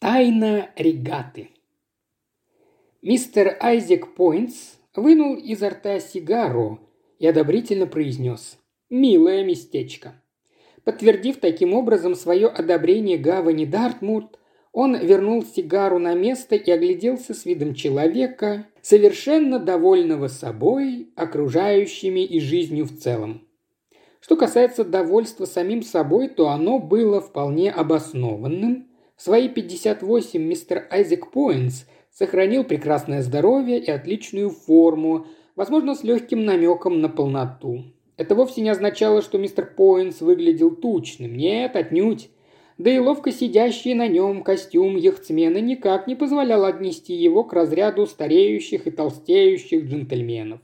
Тайна регаты. Мистер Айзек Пойнтс вынул изо рта сигару и одобрительно произнес «Милое местечко». Подтвердив таким образом свое одобрение гавани Дартмурт, он вернул сигару на место и огляделся с видом человека, совершенно довольного собой, окружающими и жизнью в целом. Что касается довольства самим собой, то оно было вполне обоснованным. Свои 58 мистер Айзек Пойнтс сохранил прекрасное здоровье и отличную форму, возможно, с легким намеком на полноту. Это вовсе не означало, что мистер Пойнтс выглядел тучным. Нет, отнюдь. Да и ловко сидящий на нем костюм яхтсмена никак не позволял отнести его к разряду стареющих и толстеющих джентльменов.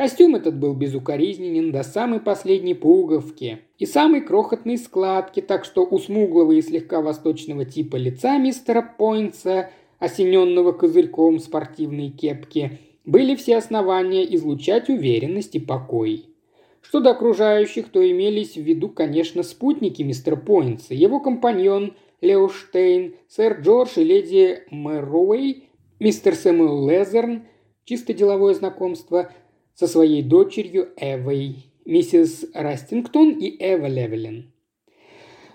Костюм этот был безукоризненен до самой последней пуговки и самой крохотной складки, так что у смуглого и слегка восточного типа лица мистера Пойнтса, осененного козырьком спортивной кепки, были все основания излучать уверенность и покой. Что до окружающих, то имелись в виду, конечно, спутники мистера Пойнтса, его компаньон Лео Штейн, сэр Джордж и леди Мэруэй, мистер Сэмюэл Лезерн, чисто деловое знакомство, со своей дочерью Эвой, миссис Растингтон и Эва Левелин.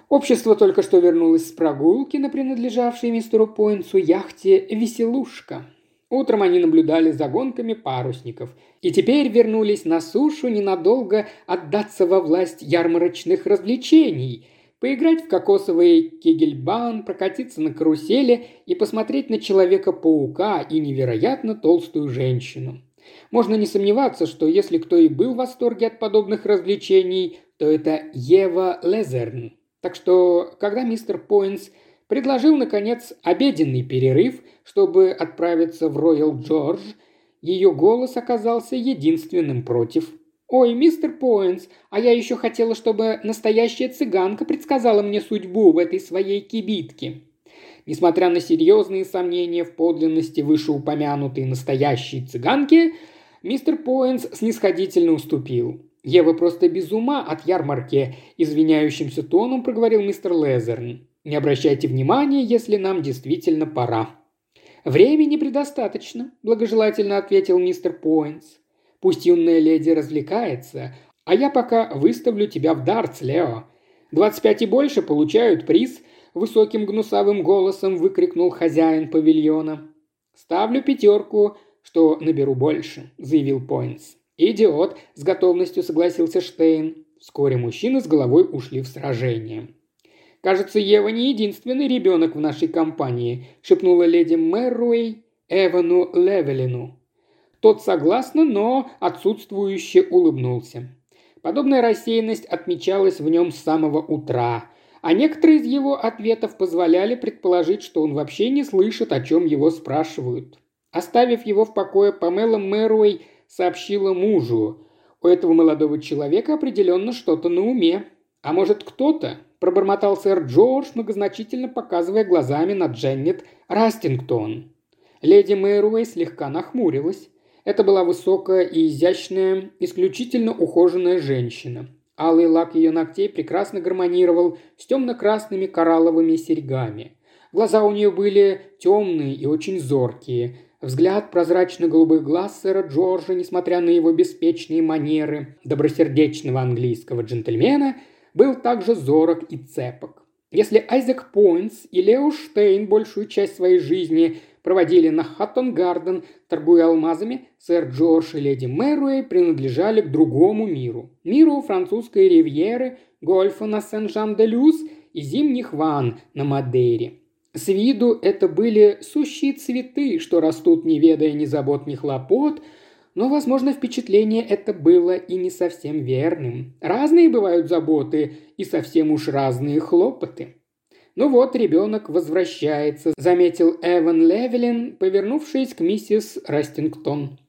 Общество только что вернулось с прогулки на принадлежавшей мистеру Пойнсу яхте «Веселушка». Утром они наблюдали за гонками парусников и теперь вернулись на сушу ненадолго отдаться во власть ярмарочных развлечений, поиграть в кокосовый кегельбан, прокатиться на карусели и посмотреть на Человека-паука и невероятно толстую женщину. Можно не сомневаться, что если кто и был в восторге от подобных развлечений, то это Ева Лезерн. Так что, когда мистер Пойнс предложил, наконец, обеденный перерыв, чтобы отправиться в Роyal Джордж, ее голос оказался единственным против. «Ой, мистер Пойнс, а я еще хотела, чтобы настоящая цыганка предсказала мне судьбу в этой своей кибитке». Несмотря на серьезные сомнения в подлинности вышеупомянутой настоящей цыганки, мистер Поинс снисходительно уступил. «Ева просто без ума от ярмарки», – извиняющимся тоном проговорил мистер Лезерн. «Не обращайте внимания, если нам действительно пора». «Времени предостаточно», – благожелательно ответил мистер Поинс. «Пусть юная леди развлекается, а я пока выставлю тебя в дартс, Лео. Двадцать пять и больше получают приз – высоким гнусавым голосом выкрикнул хозяин павильона. «Ставлю пятерку, что наберу больше», – заявил Пойнтс. «Идиот», – с готовностью согласился Штейн. Вскоре мужчины с головой ушли в сражение. «Кажется, Ева не единственный ребенок в нашей компании», – шепнула леди Мэруэй Эвану Левелину. Тот согласно, но отсутствующе улыбнулся. Подобная рассеянность отмечалась в нем с самого утра а некоторые из его ответов позволяли предположить, что он вообще не слышит, о чем его спрашивают. Оставив его в покое, Памела Мэруэй сообщила мужу. У этого молодого человека определенно что-то на уме. А может кто-то, пробормотал сэр Джордж, многозначительно показывая глазами на Дженнет Растингтон. Леди Мэруэй слегка нахмурилась. Это была высокая и изящная, исключительно ухоженная женщина. Алый лак ее ногтей прекрасно гармонировал с темно-красными коралловыми серьгами. Глаза у нее были темные и очень зоркие. Взгляд прозрачно-голубых глаз сэра Джорджа, несмотря на его беспечные манеры добросердечного английского джентльмена, был также зорок и цепок. Если Айзек Пойнтс и Лео Штейн большую часть своей жизни проводили на Хаттон-Гарден, торгуя алмазами, сэр Джордж и леди Мэруэй принадлежали к другому миру. Миру французской ривьеры, гольфа на Сен-Жан-де-Люс и зимних ванн на Мадейре. С виду это были сущие цветы, что растут, не ведая ни забот, ни хлопот, но, возможно, впечатление это было и не совсем верным. Разные бывают заботы и совсем уж разные хлопоты. «Ну вот, ребенок возвращается», – заметил Эван Левелин, повернувшись к миссис Растингтон.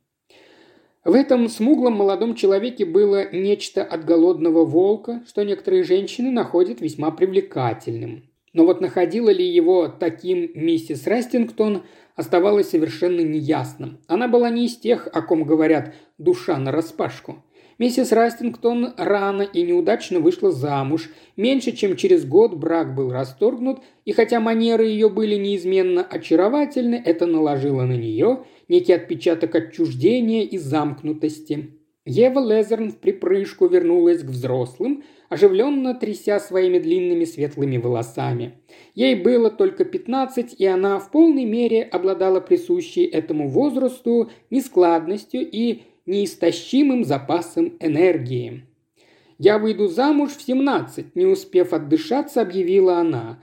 В этом смуглом молодом человеке было нечто от голодного волка, что некоторые женщины находят весьма привлекательным. Но вот находила ли его таким миссис Растингтон, оставалось совершенно неясным. Она была не из тех, о ком говорят «душа нараспашку». Миссис Растингтон рано и неудачно вышла замуж. Меньше чем через год брак был расторгнут, и хотя манеры ее были неизменно очаровательны, это наложило на нее некий отпечаток отчуждения и замкнутости. Ева Лезерн в припрыжку вернулась к взрослым, оживленно тряся своими длинными светлыми волосами. Ей было только пятнадцать, и она в полной мере обладала присущей этому возрасту нескладностью и неистощимым запасом энергии. «Я выйду замуж в семнадцать», – не успев отдышаться, объявила она.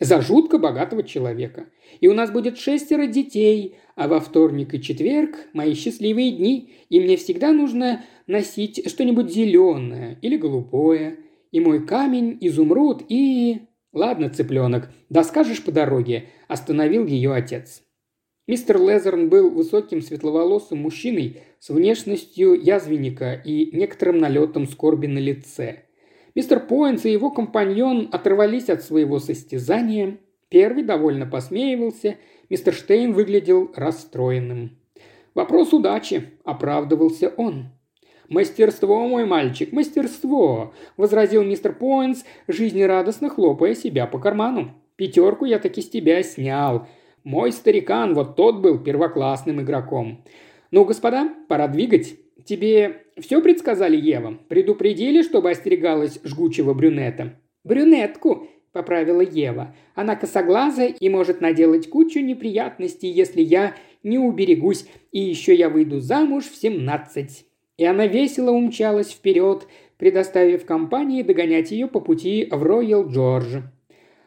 «За жутко богатого человека. И у нас будет шестеро детей, а во вторник и четверг – мои счастливые дни, и мне всегда нужно носить что-нибудь зеленое или голубое. И мой камень – изумруд, и...» «Ладно, цыпленок, да скажешь по дороге», – остановил ее отец. Мистер Лезерн был высоким светловолосым мужчиной с внешностью язвенника и некоторым налетом скорби на лице. Мистер Поинс и его компаньон оторвались от своего состязания. Первый довольно посмеивался, мистер Штейн выглядел расстроенным. «Вопрос удачи», – оправдывался он. «Мастерство, мой мальчик, мастерство!» – возразил мистер Поинс, жизнерадостно хлопая себя по карману. «Пятерку я таки с тебя снял. Мой старикан, вот тот был первоклассным игроком. Ну, господа, пора двигать. Тебе все предсказали, Ева? Предупредили, чтобы остерегалась жгучего брюнета?» «Брюнетку», – поправила Ева. «Она косоглазая и может наделать кучу неприятностей, если я не уберегусь, и еще я выйду замуж в семнадцать». И она весело умчалась вперед, предоставив компании догонять ее по пути в Роял Джордж.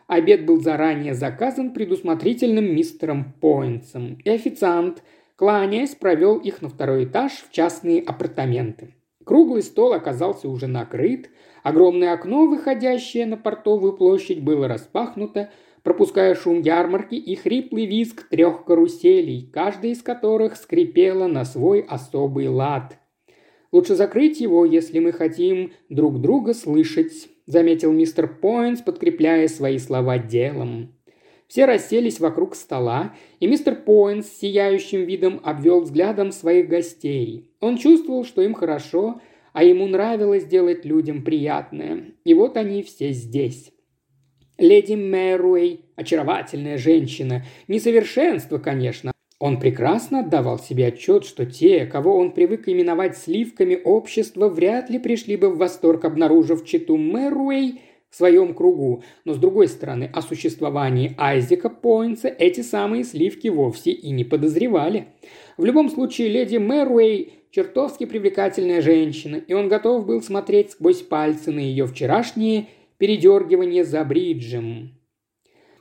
Обед был заранее заказан предусмотрительным мистером Пойнтсом, и официант, кланяясь, провел их на второй этаж в частные апартаменты. Круглый стол оказался уже накрыт, огромное окно, выходящее на портовую площадь, было распахнуто, пропуская шум ярмарки и хриплый визг трех каруселей, каждая из которых скрипела на свой особый лад. Лучше закрыть его, если мы хотим друг друга слышать», – заметил мистер Пойнс, подкрепляя свои слова делом. Все расселись вокруг стола, и мистер Пойнс с сияющим видом обвел взглядом своих гостей. Он чувствовал, что им хорошо, а ему нравилось делать людям приятное. И вот они все здесь. Леди Мэруэй – очаровательная женщина. Несовершенство, конечно, он прекрасно отдавал себе отчет, что те, кого он привык именовать сливками общества, вряд ли пришли бы в восторг, обнаружив читу Мэруэй своем кругу, но с другой стороны, о существовании Айзека Пойнса эти самые сливки вовсе и не подозревали. В любом случае, леди Мэруэй чертовски привлекательная женщина, и он готов был смотреть сквозь пальцы на ее вчерашние передергивания за бриджем.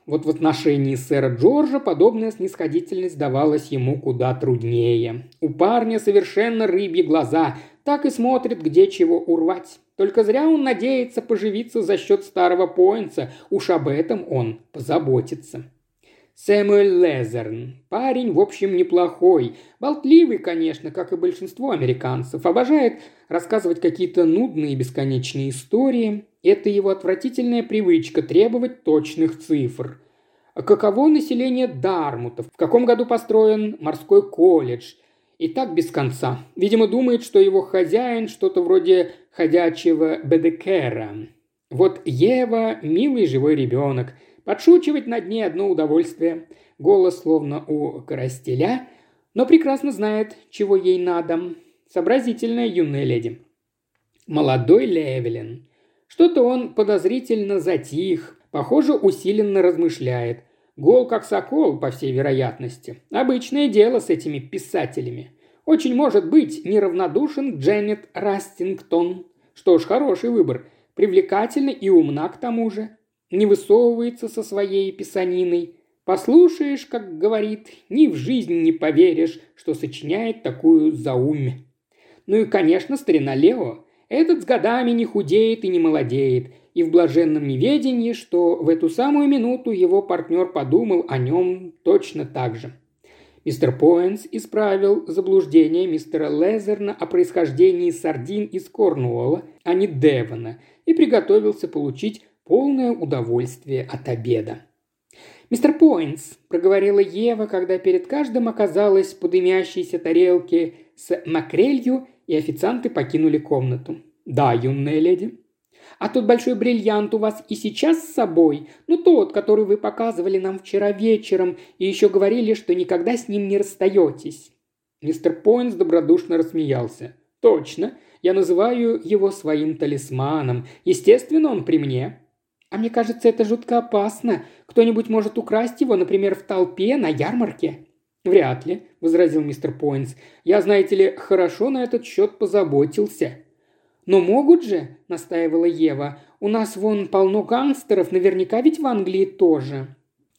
Вот в отношении сэра Джорджа подобная снисходительность давалась ему куда труднее. У парня совершенно рыбьи глаза, так и смотрит, где чего урвать. Только зря он надеется поживиться за счет старого поинца, уж об этом он позаботится. Сэмюэль Лезерн. Парень, в общем, неплохой. Болтливый, конечно, как и большинство американцев. Обожает рассказывать какие-то нудные бесконечные истории. Это его отвратительная привычка требовать точных цифр. Каково население Дармута? В каком году построен морской колледж? И так без конца. Видимо, думает, что его хозяин что-то вроде ходячего Бедекера. Вот Ева – милый живой ребенок – Подшучивать над ней одно удовольствие. Голос словно у коростеля, но прекрасно знает, чего ей надо. Сообразительная юная леди. Молодой Левелин. Что-то он подозрительно затих, похоже, усиленно размышляет. Гол как сокол, по всей вероятности. Обычное дело с этими писателями. Очень может быть неравнодушен Дженнет Растингтон. Что ж, хороший выбор. Привлекательна и умна к тому же не высовывается со своей писаниной. Послушаешь, как говорит, ни в жизнь не поверишь, что сочиняет такую заумь. Ну и, конечно, старина Лео. Этот с годами не худеет и не молодеет, и в блаженном неведении, что в эту самую минуту его партнер подумал о нем точно так же. Мистер Поэнс исправил заблуждение мистера Лезерна о происхождении сардин из Корнуолла, а не Девона, и приготовился получить полное удовольствие от обеда. «Мистер Пойнтс», – проговорила Ева, когда перед каждым оказалась по дымящейся тарелке с макрелью и официанты покинули комнату. «Да, юная леди». «А тот большой бриллиант у вас и сейчас с собой? Ну, тот, который вы показывали нам вчера вечером, и еще говорили, что никогда с ним не расстаетесь». Мистер Пойнс добродушно рассмеялся. «Точно. Я называю его своим талисманом. Естественно, он при мне. А мне кажется, это жутко опасно. Кто-нибудь может украсть его, например, в толпе на ярмарке. «Вряд ли», – возразил мистер Пойнс. «Я, знаете ли, хорошо на этот счет позаботился». «Но могут же», – настаивала Ева. «У нас вон полно гангстеров, наверняка ведь в Англии тоже».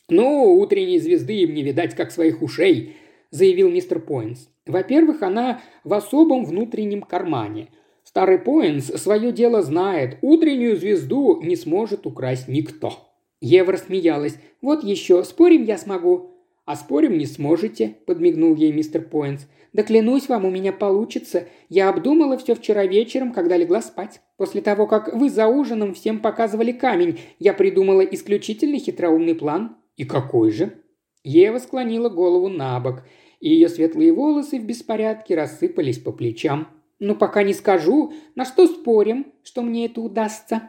«Ну, утренней звезды им не видать, как своих ушей», – заявил мистер Пойнс. «Во-первых, она в особом внутреннем кармане. Старый Поинс свое дело знает. Утреннюю звезду не сможет украсть никто». Ева рассмеялась. «Вот еще, спорим я смогу?» «А спорим не сможете», – подмигнул ей мистер Поинс. «Да клянусь вам, у меня получится. Я обдумала все вчера вечером, когда легла спать. После того, как вы за ужином всем показывали камень, я придумала исключительно хитроумный план». «И какой же?» Ева склонила голову на бок, и ее светлые волосы в беспорядке рассыпались по плечам. «Ну, пока не скажу. На что спорим, что мне это удастся?»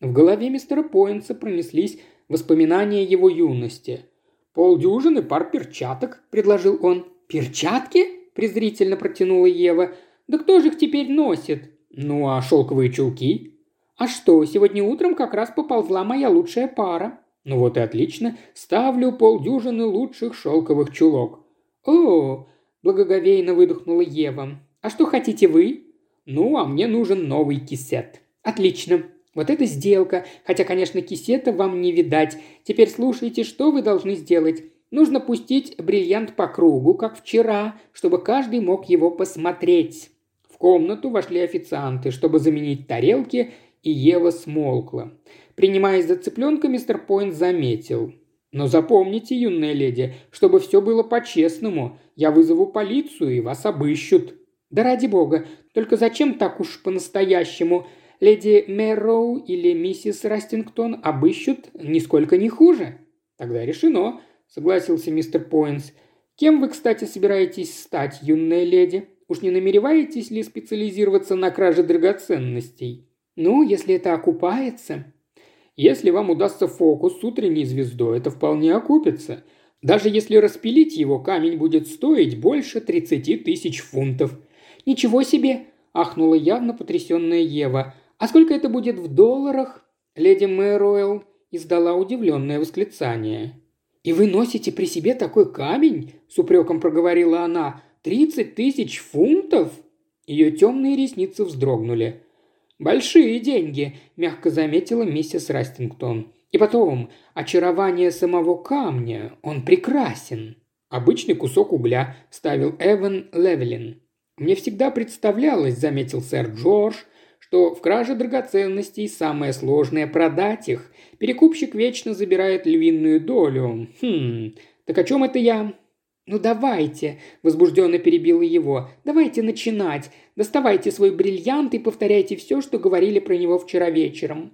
В голове мистера Поинса пронеслись воспоминания его юности. «Полдюжины пар перчаток», – предложил он. «Перчатки?» – презрительно протянула Ева. «Да кто же их теперь носит?» «Ну, а шелковые чулки?» «А что, сегодня утром как раз поползла моя лучшая пара». «Ну вот и отлично. Ставлю полдюжины лучших шелковых чулок». «О!» – благоговейно выдохнула Ева. А что хотите вы?» «Ну, а мне нужен новый кисет». «Отлично. Вот это сделка. Хотя, конечно, кисета вам не видать. Теперь слушайте, что вы должны сделать. Нужно пустить бриллиант по кругу, как вчера, чтобы каждый мог его посмотреть». В комнату вошли официанты, чтобы заменить тарелки, и Ева смолкла. Принимаясь за цыпленка, мистер Пойнт заметил. «Но запомните, юная леди, чтобы все было по-честному. Я вызову полицию, и вас обыщут». Да ради бога, только зачем так уж по-настоящему? Леди Мэрроу или миссис Растингтон обыщут нисколько не хуже. Тогда решено, согласился мистер Пойнс. Кем вы, кстати, собираетесь стать, юная леди? Уж не намереваетесь ли специализироваться на краже драгоценностей? Ну, если это окупается. Если вам удастся фокус с утренней звездой, это вполне окупится. Даже если распилить его, камень будет стоить больше 30 тысяч фунтов – «Ничего себе!» – ахнула явно потрясенная Ева. «А сколько это будет в долларах?» Леди Мэруэлл издала удивленное восклицание. «И вы носите при себе такой камень?» – с упреком проговорила она. «Тридцать тысяч фунтов?» Ее темные ресницы вздрогнули. «Большие деньги», – мягко заметила миссис Растингтон. «И потом, очарование самого камня, он прекрасен». «Обычный кусок угля», – ставил Эван Левелин. «Мне всегда представлялось», – заметил сэр Джордж, что в краже драгоценностей самое сложное – продать их. Перекупщик вечно забирает львиную долю. Хм, так о чем это я? «Ну давайте», – возбужденно перебила его, – «давайте начинать. Доставайте свой бриллиант и повторяйте все, что говорили про него вчера вечером».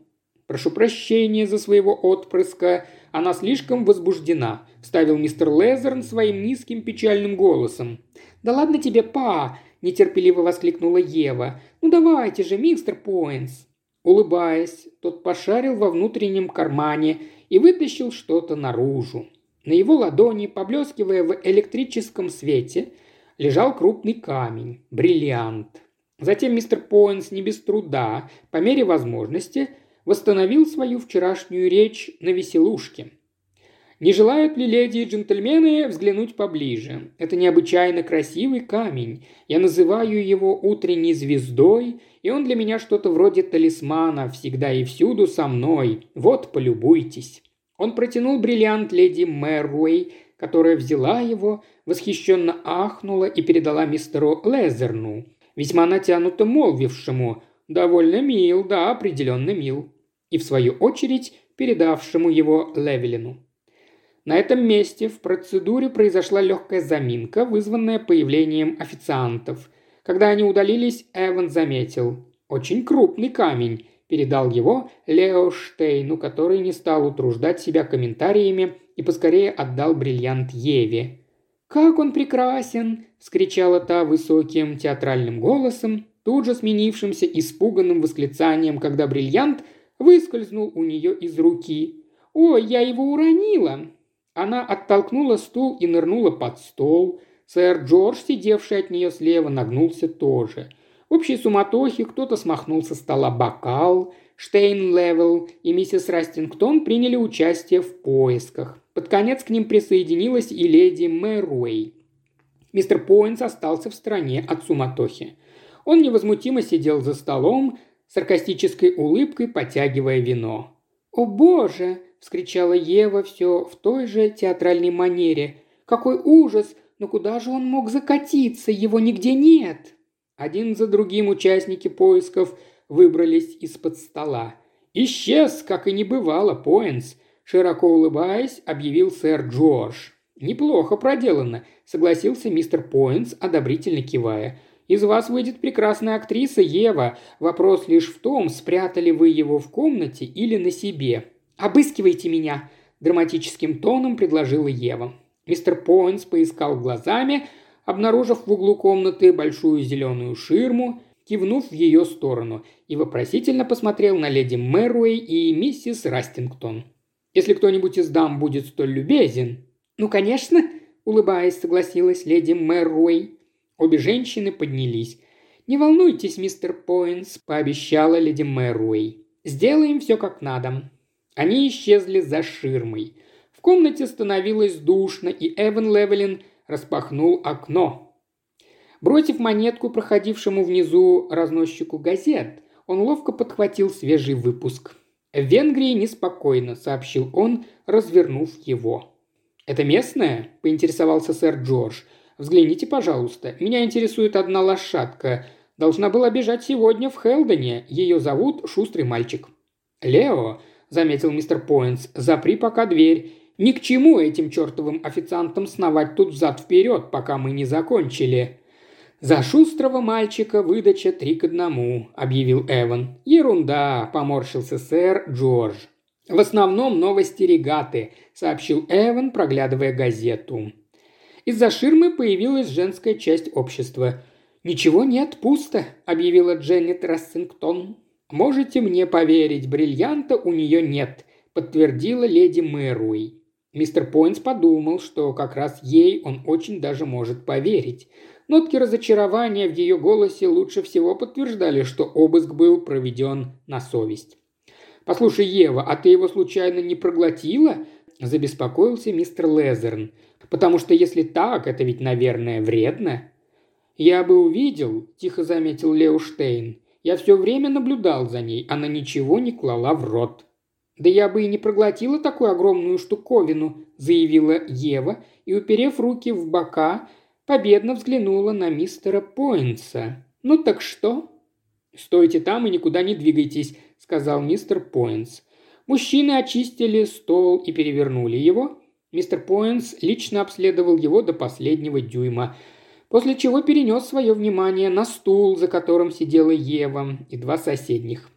«Прошу прощения за своего отпрыска. Она слишком возбуждена», – вставил мистер Лезерн своим низким печальным голосом. «Да ладно тебе, па!» – нетерпеливо воскликнула Ева. «Ну давайте же, мистер Пойнс!» Улыбаясь, тот пошарил во внутреннем кармане и вытащил что-то наружу. На его ладони, поблескивая в электрическом свете, лежал крупный камень – бриллиант. Затем мистер Пойнс не без труда, по мере возможности, восстановил свою вчерашнюю речь на веселушке – не желают ли леди и джентльмены взглянуть поближе? Это необычайно красивый камень. Я называю его утренней звездой, и он для меня что-то вроде талисмана, всегда и всюду со мной. Вот, полюбуйтесь». Он протянул бриллиант леди Мэруэй, которая взяла его, восхищенно ахнула и передала мистеру Лезерну, весьма натянуто молвившему «Довольно мил, да, определенно мил», и в свою очередь передавшему его Левелину. На этом месте в процедуре произошла легкая заминка, вызванная появлением официантов. Когда они удалились, Эван заметил. «Очень крупный камень», передал его Лео Штейну, который не стал утруждать себя комментариями и поскорее отдал бриллиант Еве. «Как он прекрасен!» – вскричала та высоким театральным голосом тут же сменившимся испуганным восклицанием, когда бриллиант выскользнул у нее из руки. «Ой, я его уронила!» Она оттолкнула стул и нырнула под стол. Сэр Джордж, сидевший от нее слева, нагнулся тоже. В общей суматохе кто-то смахнул со стола бокал, Штейн Левел и миссис Растингтон приняли участие в поисках. Под конец к ним присоединилась и леди Мэруэй. Мистер Пойнс остался в стороне от суматохи. Он невозмутимо сидел за столом, саркастической улыбкой потягивая вино. «О боже!» – вскричала Ева все в той же театральной манере. «Какой ужас! Но куда же он мог закатиться? Его нигде нет!» Один за другим участники поисков выбрались из-под стола. «Исчез, как и не бывало, Поинс!» Широко улыбаясь, объявил сэр Джордж. «Неплохо проделано», — согласился мистер Поинс, одобрительно кивая. «Из вас выйдет прекрасная актриса Ева. Вопрос лишь в том, спрятали вы его в комнате или на себе. Обыскивайте меня», — драматическим тоном предложила Ева. Мистер Поинс поискал глазами, обнаружив в углу комнаты большую зеленую ширму, кивнув в ее сторону, и вопросительно посмотрел на леди Мэруэй и миссис Растингтон. «Если кто-нибудь из дам будет столь любезен...» «Ну, конечно», — улыбаясь, согласилась леди Мэруэй. Обе женщины поднялись. «Не волнуйтесь, мистер Поинс», — пообещала леди Мэруэй. «Сделаем все как надо». Они исчезли за ширмой. В комнате становилось душно, и Эван Левелин распахнул окно. Бросив монетку проходившему внизу разносчику газет, он ловко подхватил свежий выпуск. «В Венгрии неспокойно», — сообщил он, развернув его. «Это местное?» – поинтересовался сэр Джордж. «Взгляните, пожалуйста. Меня интересует одна лошадка. Должна была бежать сегодня в Хелдоне. Ее зовут Шустрый мальчик». «Лео», – заметил мистер Пойнс, – «запри пока дверь. Ни к чему этим чертовым официантам сновать тут взад-вперед, пока мы не закончили». «За шустрого мальчика выдача три к одному», – объявил Эван. «Ерунда», – поморщился сэр Джордж. «В основном новости регаты», – сообщил Эван, проглядывая газету. Из-за ширмы появилась женская часть общества. «Ничего нет, пусто», – объявила Дженнет Рассингтон. «Можете мне поверить, бриллианта у нее нет», – подтвердила леди Мэруи. Мистер Пойнс подумал, что как раз ей он очень даже может поверить. Нотки разочарования в ее голосе лучше всего подтверждали, что обыск был проведен на совесть. «Послушай, Ева, а ты его случайно не проглотила?» – забеспокоился мистер Лезерн. «Потому что если так, это ведь, наверное, вредно». «Я бы увидел», – тихо заметил Лео Штейн. «Я все время наблюдал за ней, она ничего не клала в рот». «Да я бы и не проглотила такую огромную штуковину», – заявила Ева, и, уперев руки в бока, победно взглянула на мистера Пойнса. «Ну так что?» «Стойте там и никуда не двигайтесь», – сказал мистер Пойнс. Мужчины очистили стол и перевернули его. Мистер Пойнс лично обследовал его до последнего дюйма, после чего перенес свое внимание на стул, за которым сидела Ева и два соседних.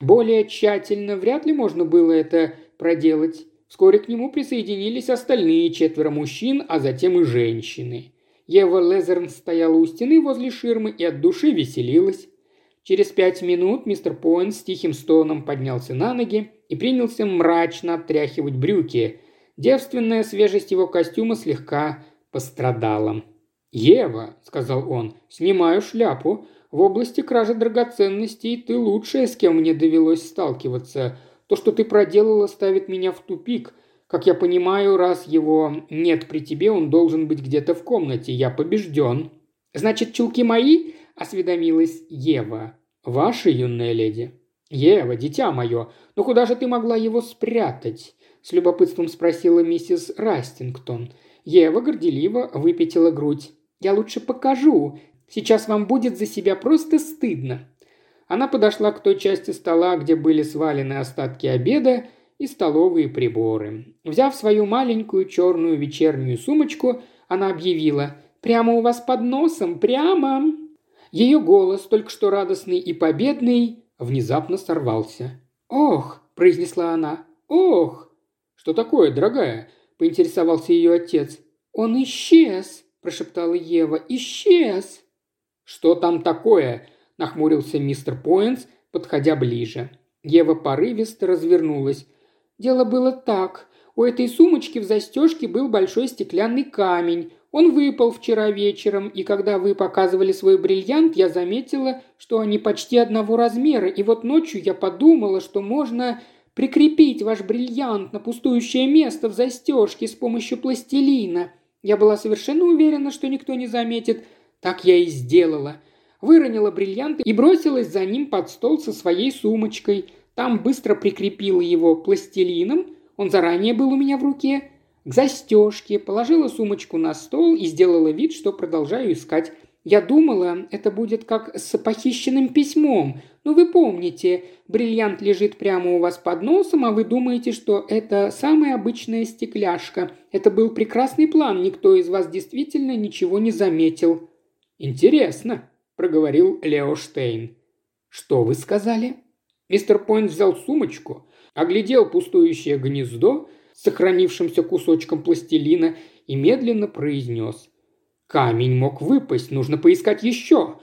Более тщательно вряд ли можно было это проделать. Вскоре к нему присоединились остальные четверо мужчин, а затем и женщины. Ева Лезерн стояла у стены возле ширмы и от души веселилась. Через пять минут мистер Пойнт с тихим стоном поднялся на ноги и принялся мрачно обтряхивать брюки. Девственная свежесть его костюма слегка пострадала. «Ева», — сказал он, — «снимаю шляпу. В области кражи драгоценностей ты лучшая, с кем мне довелось сталкиваться. То, что ты проделала, ставит меня в тупик. Как я понимаю, раз его нет при тебе, он должен быть где-то в комнате. Я побежден». «Значит, чулки мои?» – осведомилась Ева. «Ваша юная леди». «Ева, дитя мое, ну куда же ты могла его спрятать?» – с любопытством спросила миссис Растингтон. Ева горделиво выпятила грудь. «Я лучше покажу. Сейчас вам будет за себя просто стыдно». Она подошла к той части стола, где были свалены остатки обеда, и столовые приборы. Взяв свою маленькую черную вечернюю сумочку, она объявила «Прямо у вас под носом, прямо!» Ее голос, только что радостный и победный, внезапно сорвался. «Ох!» – произнесла она. «Ох!» «Что такое, дорогая?» – поинтересовался ее отец. «Он исчез!» – прошептала Ева. «Исчез!» «Что там такое?» – нахмурился мистер Поинс, подходя ближе. Ева порывисто развернулась. «Дело было так. У этой сумочки в застежке был большой стеклянный камень. Он выпал вчера вечером, и когда вы показывали свой бриллиант, я заметила, что они почти одного размера, и вот ночью я подумала, что можно прикрепить ваш бриллиант на пустующее место в застежке с помощью пластилина. Я была совершенно уверена, что никто не заметит. Так я и сделала. Выронила бриллиант и бросилась за ним под стол со своей сумочкой. Там быстро прикрепила его пластилином. Он заранее был у меня в руке к застежке, положила сумочку на стол и сделала вид, что продолжаю искать. Я думала, это будет как с похищенным письмом. Но вы помните, бриллиант лежит прямо у вас под носом, а вы думаете, что это самая обычная стекляшка. Это был прекрасный план, никто из вас действительно ничего не заметил. «Интересно», – проговорил Лео Штейн. «Что вы сказали?» Мистер Пойнт взял сумочку, оглядел пустующее гнездо сохранившимся кусочком пластилина и медленно произнес. «Камень мог выпасть, нужно поискать еще!»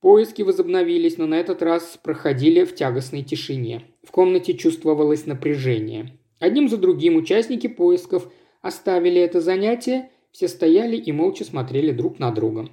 Поиски возобновились, но на этот раз проходили в тягостной тишине. В комнате чувствовалось напряжение. Одним за другим участники поисков оставили это занятие, все стояли и молча смотрели друг на друга.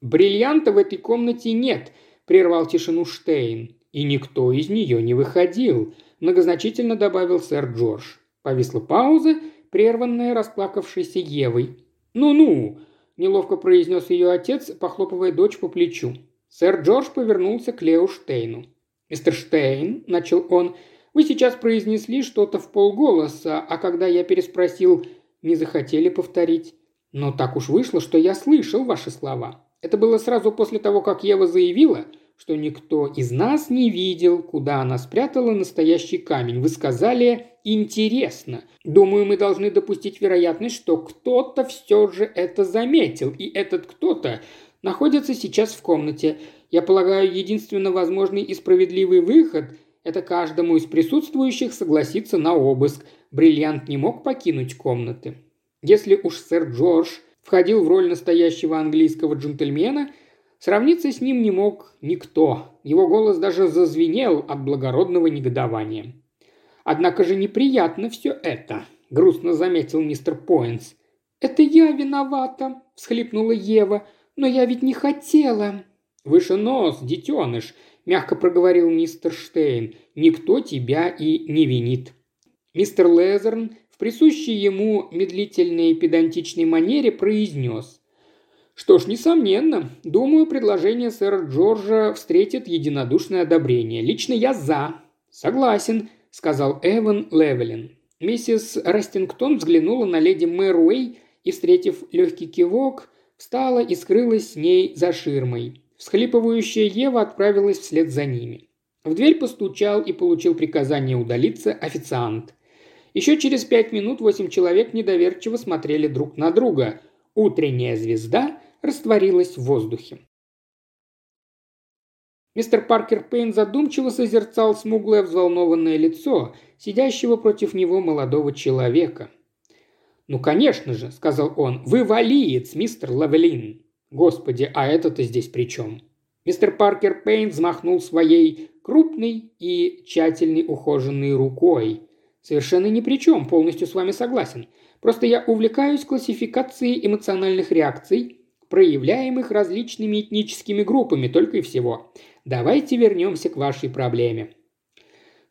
«Бриллианта в этой комнате нет», – прервал тишину Штейн. «И никто из нее не выходил», – многозначительно добавил сэр Джордж. Повисла пауза, прерванная расплакавшейся Евой. «Ну-ну!» – неловко произнес ее отец, похлопывая дочь по плечу. Сэр Джордж повернулся к Лео Штейну. «Мистер Штейн», – начал он, – «вы сейчас произнесли что-то в полголоса, а когда я переспросил, не захотели повторить. Но так уж вышло, что я слышал ваши слова. Это было сразу после того, как Ева заявила, что никто из нас не видел, куда она спрятала настоящий камень. Вы сказали «интересно». Думаю, мы должны допустить вероятность, что кто-то все же это заметил, и этот кто-то находится сейчас в комнате. Я полагаю, единственно возможный и справедливый выход – это каждому из присутствующих согласиться на обыск. Бриллиант не мог покинуть комнаты. Если уж сэр Джордж входил в роль настоящего английского джентльмена – Сравниться с ним не мог никто. Его голос даже зазвенел от благородного негодования. «Однако же неприятно все это», – грустно заметил мистер Поинс. «Это я виновата», – всхлипнула Ева. «Но я ведь не хотела». «Выше нос, детеныш», – мягко проговорил мистер Штейн. «Никто тебя и не винит». Мистер Лезерн в присущей ему медлительной и педантичной манере произнес. Что ж, несомненно, думаю, предложение сэра Джорджа встретит единодушное одобрение. Лично я за. Согласен, сказал Эван Левелин. Миссис Растингтон взглянула на леди Мэруэй и, встретив легкий кивок, встала и скрылась с ней за ширмой. Всхлипывающая Ева отправилась вслед за ними. В дверь постучал и получил приказание удалиться официант. Еще через пять минут восемь человек недоверчиво смотрели друг на друга – Утренняя звезда растворилась в воздухе. Мистер Паркер Пейн задумчиво созерцал смуглое взволнованное лицо сидящего против него молодого человека. «Ну, конечно же», — сказал он, — «вы валиец, мистер Лавелин». «Господи, а это-то здесь при чем?» Мистер Паркер Пейн взмахнул своей крупной и тщательной ухоженной рукой. «Совершенно ни при чем, полностью с вами согласен. Просто я увлекаюсь классификацией эмоциональных реакций, проявляемых различными этническими группами только и всего. Давайте вернемся к вашей проблеме.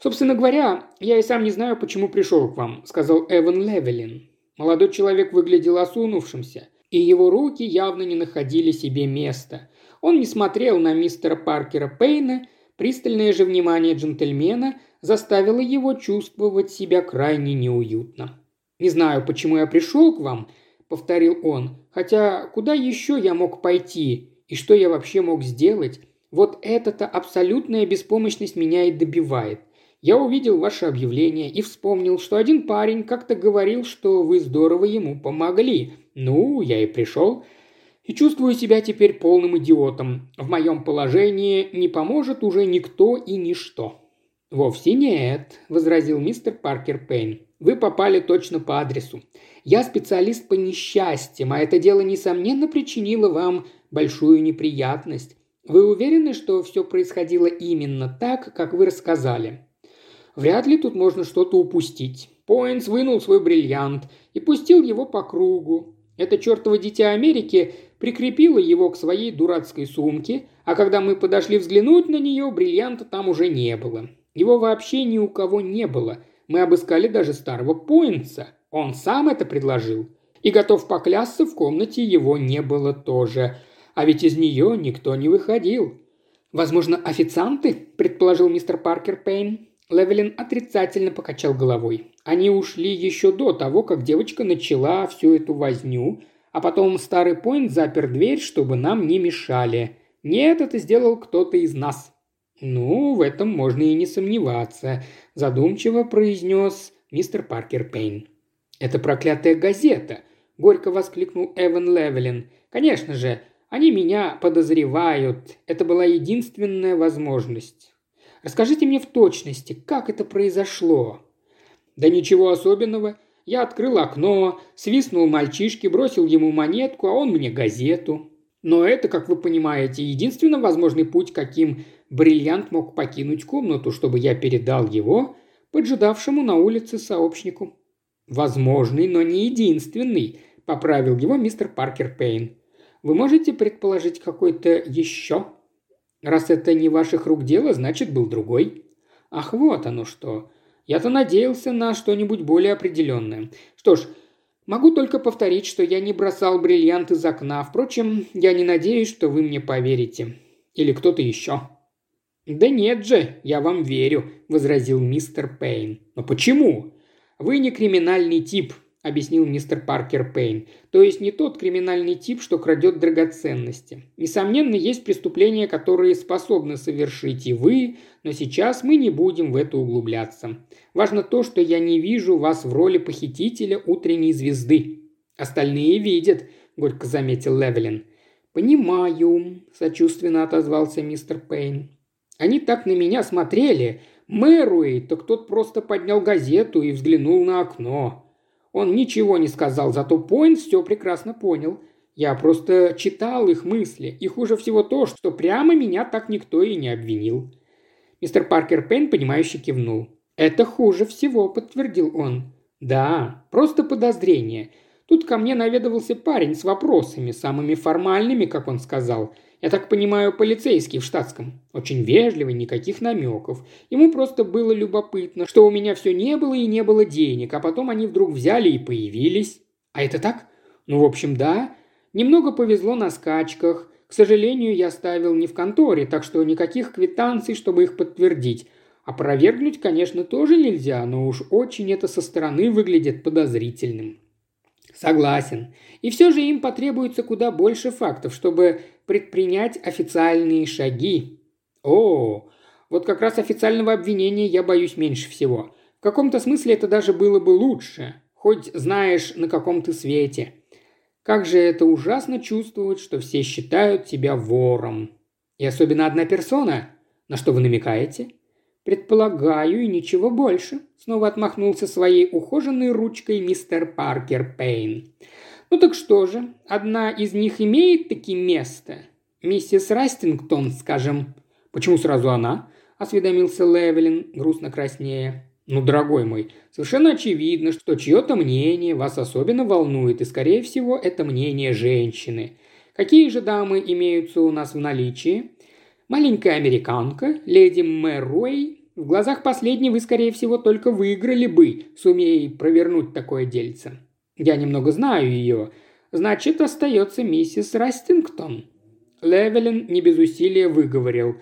«Собственно говоря, я и сам не знаю, почему пришел к вам», – сказал Эван Левелин. Молодой человек выглядел осунувшимся, и его руки явно не находили себе места. Он не смотрел на мистера Паркера Пейна, пристальное же внимание джентльмена заставило его чувствовать себя крайне неуютно. «Не знаю, почему я пришел к вам», – повторил он. «Хотя куда еще я мог пойти? И что я вообще мог сделать? Вот эта-то абсолютная беспомощность меня и добивает. Я увидел ваше объявление и вспомнил, что один парень как-то говорил, что вы здорово ему помогли. Ну, я и пришел. И чувствую себя теперь полным идиотом. В моем положении не поможет уже никто и ничто». «Вовсе нет», – возразил мистер Паркер Пейн. Вы попали точно по адресу. Я специалист по несчастьям, а это дело, несомненно, причинило вам большую неприятность. Вы уверены, что все происходило именно так, как вы рассказали? Вряд ли тут можно что-то упустить. Пойнс вынул свой бриллиант и пустил его по кругу. Это чертово дитя Америки прикрепило его к своей дурацкой сумке, а когда мы подошли взглянуть на нее, бриллианта там уже не было. Его вообще ни у кого не было. Мы обыскали даже старого Пойнса. Он сам это предложил. И готов поклясться, в комнате его не было тоже. А ведь из нее никто не выходил. «Возможно, официанты?» – предположил мистер Паркер Пейн. Левелин отрицательно покачал головой. Они ушли еще до того, как девочка начала всю эту возню, а потом старый Пойнт запер дверь, чтобы нам не мешали. Нет, это сделал кто-то из нас. «Ну, в этом можно и не сомневаться», – задумчиво произнес мистер Паркер Пейн. «Это проклятая газета!» – горько воскликнул Эван Левелин. «Конечно же, они меня подозревают. Это была единственная возможность. Расскажите мне в точности, как это произошло?» «Да ничего особенного. Я открыл окно, свистнул мальчишке, бросил ему монетку, а он мне газету. Но это, как вы понимаете, единственно возможный путь, каким бриллиант мог покинуть комнату, чтобы я передал его поджидавшему на улице сообщнику. «Возможный, но не единственный», – поправил его мистер Паркер Пейн. Вы можете предположить какой-то еще? Раз это не ваших рук дело, значит, был другой. Ах, вот оно что. Я-то надеялся на что-нибудь более определенное. Что ж, могу только повторить, что я не бросал бриллиант из окна. Впрочем, я не надеюсь, что вы мне поверите. Или кто-то еще. «Да нет же, я вам верю», – возразил мистер Пейн. «Но почему? Вы не криминальный тип, – объяснил мистер Паркер Пейн. «То есть не тот криминальный тип, что крадет драгоценности. Несомненно, есть преступления, которые способны совершить и вы, но сейчас мы не будем в это углубляться. Важно то, что я не вижу вас в роли похитителя утренней звезды. Остальные видят», – горько заметил Левелин. «Понимаю», – сочувственно отозвался мистер Пейн. «Они так на меня смотрели. Мэруэй, так тот просто поднял газету и взглянул на окно. Он ничего не сказал, зато Пойнт все прекрасно понял. Я просто читал их мысли, и хуже всего то, что прямо меня так никто и не обвинил. Мистер Паркер Пейн, понимающе кивнул. «Это хуже всего», – подтвердил он. «Да, просто подозрение. Тут ко мне наведывался парень с вопросами, самыми формальными, как он сказал – я так понимаю, полицейский в штатском. Очень вежливый, никаких намеков. Ему просто было любопытно, что у меня все не было и не было денег, а потом они вдруг взяли и появились. А это так? Ну, в общем, да. Немного повезло на скачках. К сожалению, я ставил не в конторе, так что никаких квитанций, чтобы их подтвердить. Опровергнуть, конечно, тоже нельзя, но уж очень это со стороны выглядит подозрительным. Согласен. И все же им потребуется куда больше фактов, чтобы предпринять официальные шаги. О, вот как раз официального обвинения я боюсь меньше всего. В каком-то смысле это даже было бы лучше, хоть знаешь, на каком ты свете. Как же это ужасно чувствовать, что все считают тебя вором. И особенно одна персона. На что вы намекаете? «Предполагаю, и ничего больше», – снова отмахнулся своей ухоженной ручкой мистер Паркер Пейн. «Ну так что же, одна из них имеет таки место? Миссис Растингтон, скажем». «Почему сразу она?» – осведомился Левелин, грустно краснея. «Ну, дорогой мой, совершенно очевидно, что чье-то мнение вас особенно волнует, и, скорее всего, это мнение женщины. Какие же дамы имеются у нас в наличии?» Маленькая американка, леди Мэруэй, в глазах последней вы, скорее всего, только выиграли бы, сумея провернуть такое дельце. Я немного знаю ее. Значит, остается миссис Растингтон». Левелин не без усилия выговорил.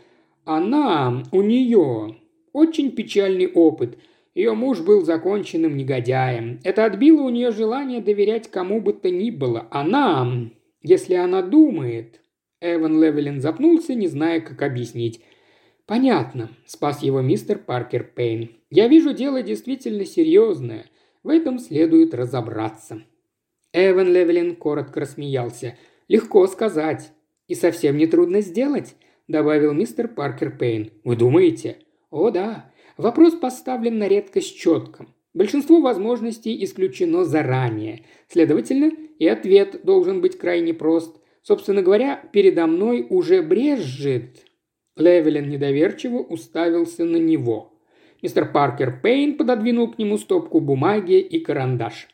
«Она, у нее, очень печальный опыт. Ее муж был законченным негодяем. Это отбило у нее желание доверять кому бы то ни было. Она, если она думает, Эван Левелин запнулся, не зная, как объяснить. «Понятно», – спас его мистер Паркер Пейн. «Я вижу, дело действительно серьезное. В этом следует разобраться». Эван Левелин коротко рассмеялся. «Легко сказать. И совсем не трудно сделать», – добавил мистер Паркер Пейн. «Вы думаете?» «О, да. Вопрос поставлен на редкость четко. Большинство возможностей исключено заранее. Следовательно, и ответ должен быть крайне прост. Собственно говоря, передо мной уже брежет». Левелин недоверчиво уставился на него. Мистер Паркер Пейн пододвинул к нему стопку бумаги и карандаш.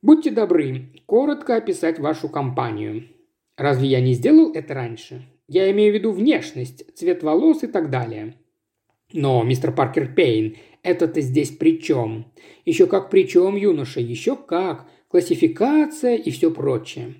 «Будьте добры, коротко описать вашу компанию. Разве я не сделал это раньше? Я имею в виду внешность, цвет волос и так далее». «Но, мистер Паркер Пейн, это-то здесь при чем? Еще как при чем, юноша, еще как. Классификация и все прочее».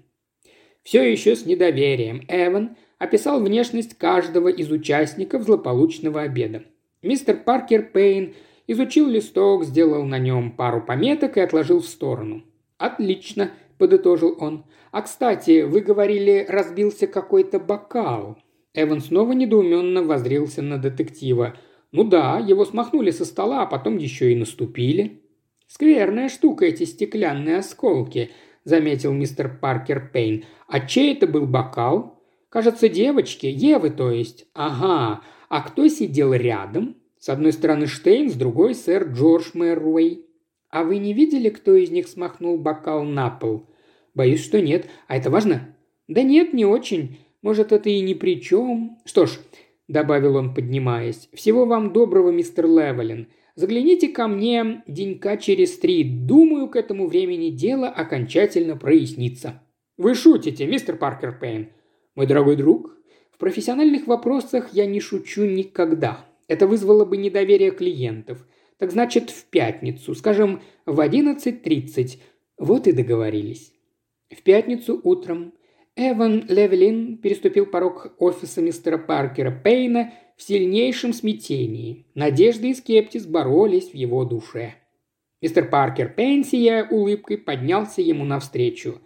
Все еще с недоверием Эван описал внешность каждого из участников злополучного обеда. Мистер Паркер Пейн изучил листок, сделал на нем пару пометок и отложил в сторону. «Отлично», – подытожил он. «А, кстати, вы говорили, разбился какой-то бокал». Эван снова недоуменно возрился на детектива. «Ну да, его смахнули со стола, а потом еще и наступили». «Скверная штука эти стеклянные осколки», – заметил мистер Паркер Пейн. «А чей это был бокал?» «Кажется, девочки, Евы, то есть». «Ага, а кто сидел рядом?» «С одной стороны Штейн, с другой сэр Джордж Мэруэй». «А вы не видели, кто из них смахнул бокал на пол?» «Боюсь, что нет. А это важно?» «Да нет, не очень. Может, это и ни при чем. Что ж, – добавил он, поднимаясь, – всего вам доброго, мистер Левелин. Загляните ко мне денька через три. Думаю, к этому времени дело окончательно прояснится». «Вы шутите, мистер Паркер Пейн?» «Мой дорогой друг, в профессиональных вопросах я не шучу никогда. Это вызвало бы недоверие клиентов. Так значит, в пятницу, скажем, в 11.30. Вот и договорились. В пятницу утром Эван Левелин переступил порог офиса мистера Паркера Пейна в сильнейшем смятении. Надежда и скептиз боролись в его душе. Мистер Паркер Пейн, сияя улыбкой, поднялся ему навстречу.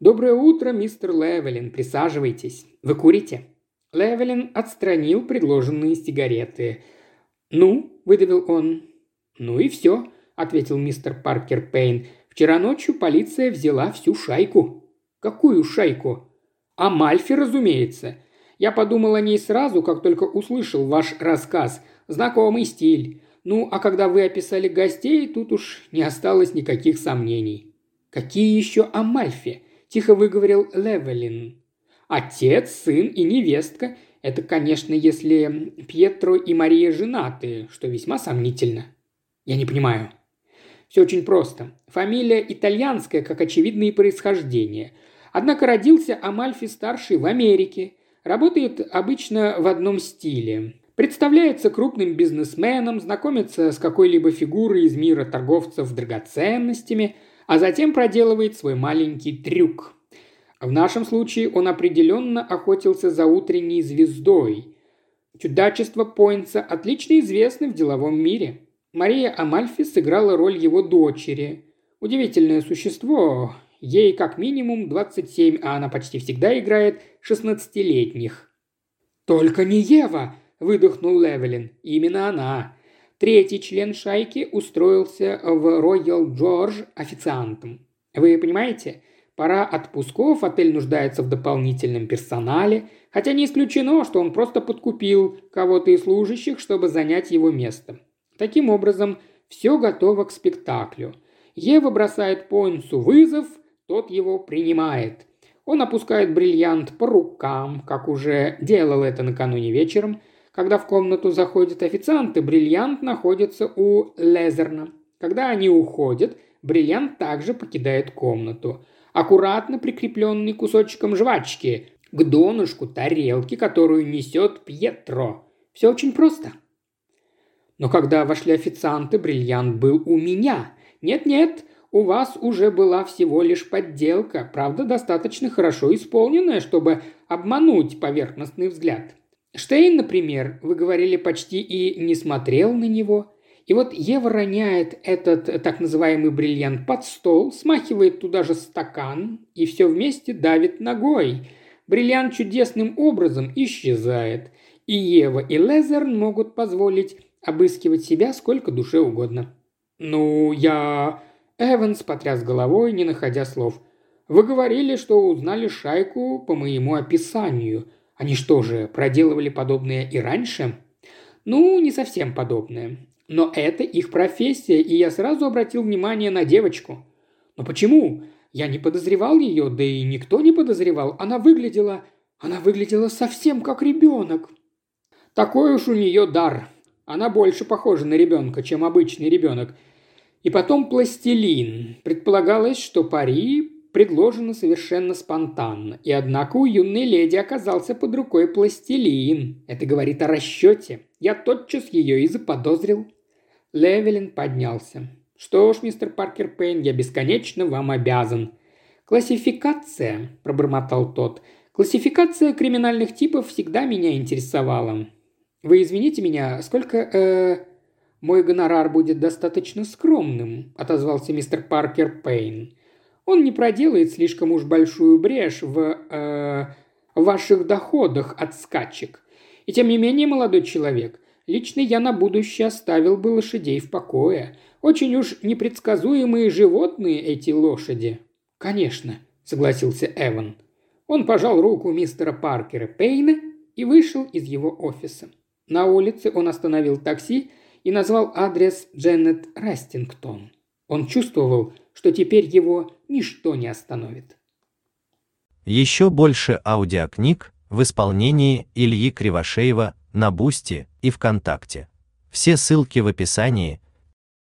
«Доброе утро, мистер Левелин. Присаживайтесь. Вы курите?» Левелин отстранил предложенные сигареты. «Ну?» – выдавил он. «Ну и все», – ответил мистер Паркер Пейн. «Вчера ночью полиция взяла всю шайку». «Какую шайку?» «Амальфи, разумеется. Я подумал о ней сразу, как только услышал ваш рассказ. Знакомый стиль. Ну, а когда вы описали гостей, тут уж не осталось никаких сомнений». «Какие еще Амальфи?» – тихо выговорил Левелин. Отец, сын и невестка – это, конечно, если Пьетро и Мария женаты, что весьма сомнительно. Я не понимаю. Все очень просто. Фамилия итальянская, как очевидное происхождение. Однако родился Амальфи-старший в Америке. Работает обычно в одном стиле. Представляется крупным бизнесменом, знакомится с какой-либо фигурой из мира торговцев драгоценностями, а затем проделывает свой маленький трюк – в нашем случае он определенно охотился за утренней звездой. Чудачество Пойнца отлично известны в деловом мире. Мария Амальфи сыграла роль его дочери. Удивительное существо. Ей как минимум 27, а она почти всегда играет 16-летних. «Только не Ева!» – выдохнул Левелин. «Именно она. Третий член шайки устроился в Роял Джордж официантом. Вы понимаете, Пора отпусков, отель нуждается в дополнительном персонале, хотя не исключено, что он просто подкупил кого-то из служащих, чтобы занять его место. Таким образом, все готово к спектаклю. Ева бросает Пойнсу вызов, тот его принимает. Он опускает бриллиант по рукам, как уже делал это накануне вечером. Когда в комнату заходят официанты, бриллиант находится у Лезерна. Когда они уходят, бриллиант также покидает комнату – аккуратно прикрепленный кусочком жвачки к донышку тарелки, которую несет Пьетро. Все очень просто. Но когда вошли официанты, бриллиант был у меня. Нет-нет, у вас уже была всего лишь подделка, правда, достаточно хорошо исполненная, чтобы обмануть поверхностный взгляд. Штейн, например, вы говорили, почти и не смотрел на него – и вот Ева роняет этот так называемый бриллиант под стол, смахивает туда же стакан и все вместе давит ногой. Бриллиант чудесным образом исчезает. И Ева и Лезерн могут позволить обыскивать себя сколько душе угодно. «Ну, я...» Эванс потряс головой, не находя слов. «Вы говорили, что узнали шайку по моему описанию. Они что же, проделывали подобное и раньше?» «Ну, не совсем подобное. Но это их профессия, и я сразу обратил внимание на девочку. Но почему? Я не подозревал ее, да и никто не подозревал. Она выглядела... Она выглядела совсем как ребенок. Такой уж у нее дар. Она больше похожа на ребенка, чем обычный ребенок. И потом пластилин. Предполагалось, что пари предложено совершенно спонтанно. И однако у юной леди оказался под рукой пластилин. Это говорит о расчете. Я тотчас ее и заподозрил. Левелин поднялся. «Что ж, мистер Паркер Пейн, я бесконечно вам обязан». «Классификация», – пробормотал тот. «Классификация криминальных типов всегда меня интересовала. Вы извините меня, сколько... Э, мой гонорар будет достаточно скромным», – отозвался мистер Паркер Пейн. «Он не проделает слишком уж большую брешь в... Э, ваших доходах от скачек. И тем не менее, молодой человек, лично я на будущее оставил бы лошадей в покое. Очень уж непредсказуемые животные эти лошади». «Конечно», – согласился Эван. Он пожал руку мистера Паркера Пейна и вышел из его офиса. На улице он остановил такси и назвал адрес Дженнет Растингтон. Он чувствовал, что теперь его ничто не остановит. Еще больше аудиокниг в исполнении Ильи Кривошеева на Бусти и ВКонтакте. Все ссылки в описании –